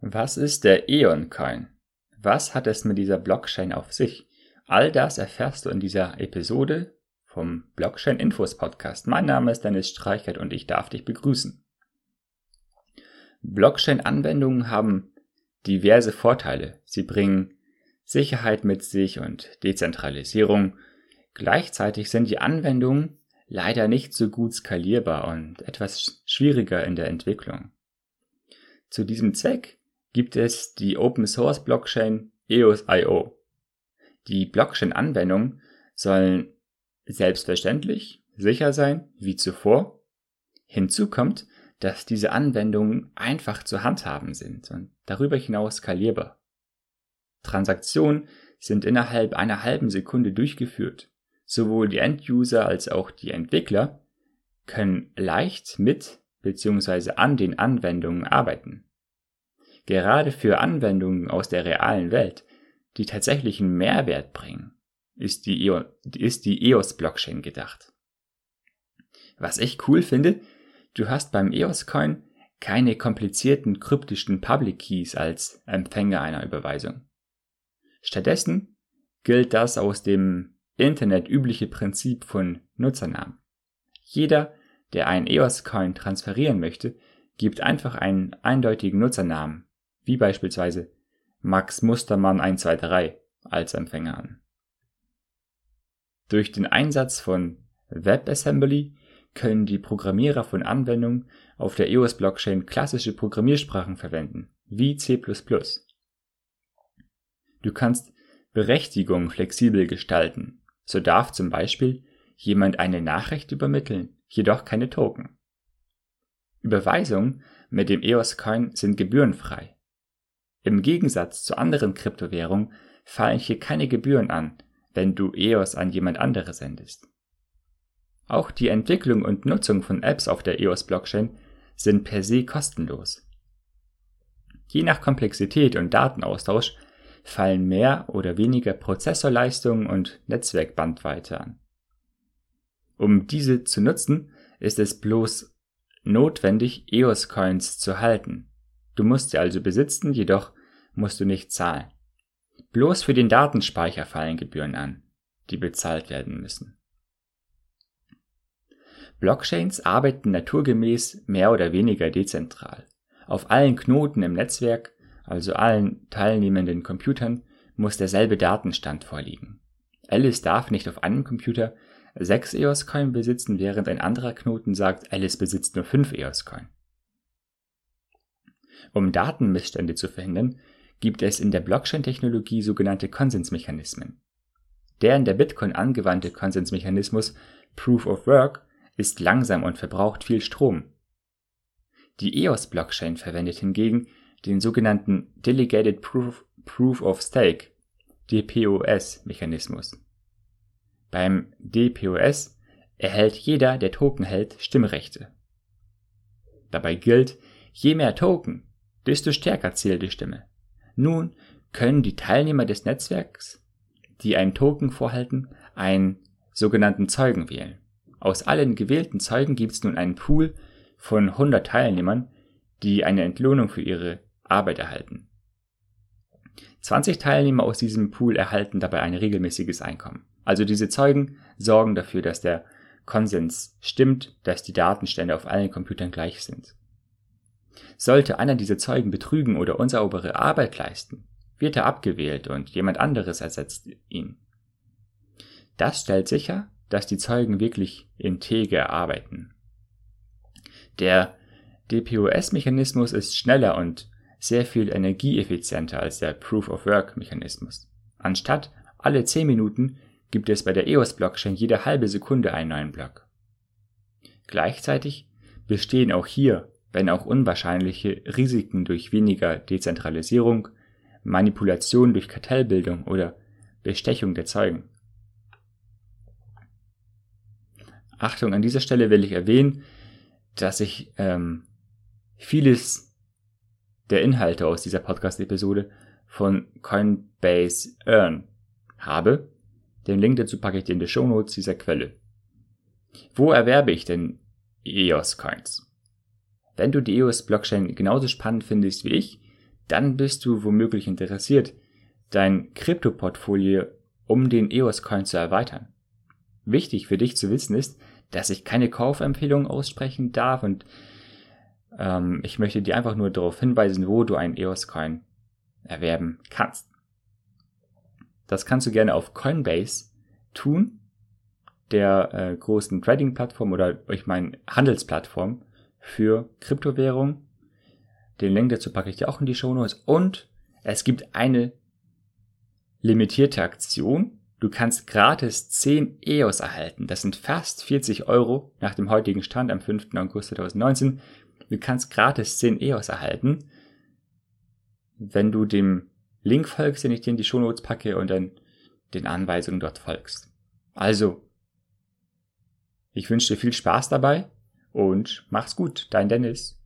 Was ist der Eon-Coin? Was hat es mit dieser Blockchain auf sich? All das erfährst du in dieser Episode vom Blockchain Infos Podcast. Mein Name ist Dennis Streichert und ich darf dich begrüßen. Blockchain-Anwendungen haben diverse Vorteile. Sie bringen Sicherheit mit sich und Dezentralisierung. Gleichzeitig sind die Anwendungen leider nicht so gut skalierbar und etwas schwieriger in der Entwicklung. Zu diesem Zweck gibt es die Open Source Blockchain EOS.io. Die Blockchain-Anwendungen sollen selbstverständlich sicher sein, wie zuvor. Hinzu kommt, dass diese Anwendungen einfach zu handhaben sind und darüber hinaus skalierbar. Transaktionen sind innerhalb einer halben Sekunde durchgeführt. Sowohl die End-User als auch die Entwickler können leicht mit bzw. an den Anwendungen arbeiten. Gerade für Anwendungen aus der realen Welt, die tatsächlichen Mehrwert bringen, ist die, EO, ist die EOS-Blockchain gedacht. Was ich cool finde, du hast beim EOS-Coin keine komplizierten kryptischen Public Keys als Empfänger einer Überweisung. Stattdessen gilt das aus dem Internet übliche Prinzip von Nutzernamen. Jeder, der einen EOS-Coin transferieren möchte, gibt einfach einen eindeutigen Nutzernamen wie beispielsweise Max Mustermann 123 als Empfänger an. Durch den Einsatz von WebAssembly können die Programmierer von Anwendungen auf der EOS-Blockchain klassische Programmiersprachen verwenden, wie C++. Du kannst Berechtigungen flexibel gestalten. So darf zum Beispiel jemand eine Nachricht übermitteln, jedoch keine Token. Überweisungen mit dem EOS-Coin sind gebührenfrei. Im Gegensatz zu anderen Kryptowährungen fallen hier keine Gebühren an, wenn du EOS an jemand anderes sendest. Auch die Entwicklung und Nutzung von Apps auf der EOS-Blockchain sind per se kostenlos. Je nach Komplexität und Datenaustausch fallen mehr oder weniger Prozessorleistung und Netzwerkbandweite an. Um diese zu nutzen, ist es bloß notwendig, EOS-Coins zu halten. Du musst sie also besitzen, jedoch musst du nicht zahlen. Bloß für den Datenspeicher fallen Gebühren an, die bezahlt werden müssen. Blockchains arbeiten naturgemäß mehr oder weniger dezentral. Auf allen Knoten im Netzwerk, also allen teilnehmenden Computern, muss derselbe Datenstand vorliegen. Alice darf nicht auf einem Computer 6 EOS-Coin besitzen, während ein anderer Knoten sagt, Alice besitzt nur 5 EOS-Coin. Um Datenmissstände zu verhindern, gibt es in der Blockchain-Technologie sogenannte Konsensmechanismen. Der in der Bitcoin angewandte Konsensmechanismus Proof of Work ist langsam und verbraucht viel Strom. Die EOS-Blockchain verwendet hingegen den sogenannten Delegated Proof, Proof of Stake DPoS-Mechanismus. Beim DPoS erhält jeder, der Token hält, Stimmrechte. Dabei gilt, je mehr Token, desto stärker zählt die Stimme. Nun können die Teilnehmer des Netzwerks, die einen Token vorhalten, einen sogenannten Zeugen wählen. Aus allen gewählten Zeugen gibt es nun einen Pool von 100 Teilnehmern, die eine Entlohnung für ihre Arbeit erhalten. 20 Teilnehmer aus diesem Pool erhalten dabei ein regelmäßiges Einkommen. Also diese Zeugen sorgen dafür, dass der Konsens stimmt, dass die Datenstände auf allen Computern gleich sind. Sollte einer dieser Zeugen betrügen oder unsaubere Arbeit leisten, wird er abgewählt und jemand anderes ersetzt ihn. Das stellt sicher, dass die Zeugen wirklich integer arbeiten. Der DPoS-Mechanismus ist schneller und sehr viel energieeffizienter als der Proof-of-Work-Mechanismus. Anstatt alle 10 Minuten gibt es bei der EOS-Blockchain jede halbe Sekunde einen neuen Block. Gleichzeitig bestehen auch hier wenn auch unwahrscheinliche Risiken durch weniger Dezentralisierung, Manipulation durch Kartellbildung oder Bestechung der Zeugen. Achtung, an dieser Stelle will ich erwähnen, dass ich ähm, vieles der Inhalte aus dieser Podcast-Episode von Coinbase Earn habe. Den Link dazu packe ich dir in die Show Notes dieser Quelle. Wo erwerbe ich denn EOS Coins? Wenn du die EOS-Blockchain genauso spannend findest wie ich, dann bist du womöglich interessiert, dein Krypto-Portfolio um den EOS-Coin zu erweitern. Wichtig für dich zu wissen ist, dass ich keine Kaufempfehlungen aussprechen darf und ähm, ich möchte dir einfach nur darauf hinweisen, wo du einen EOS-Coin erwerben kannst. Das kannst du gerne auf Coinbase tun, der äh, großen Trading-Plattform oder ich meine Handelsplattform für Kryptowährung. Den Link dazu packe ich dir auch in die Show Notes. Und es gibt eine limitierte Aktion. Du kannst gratis 10 EOS erhalten. Das sind fast 40 Euro nach dem heutigen Stand am 5. August 2019. Du kannst gratis 10 EOS erhalten, wenn du dem Link folgst, den ich dir in die Show Notes packe und dann den Anweisungen dort folgst. Also, ich wünsche dir viel Spaß dabei und mach's gut, dein Dennis.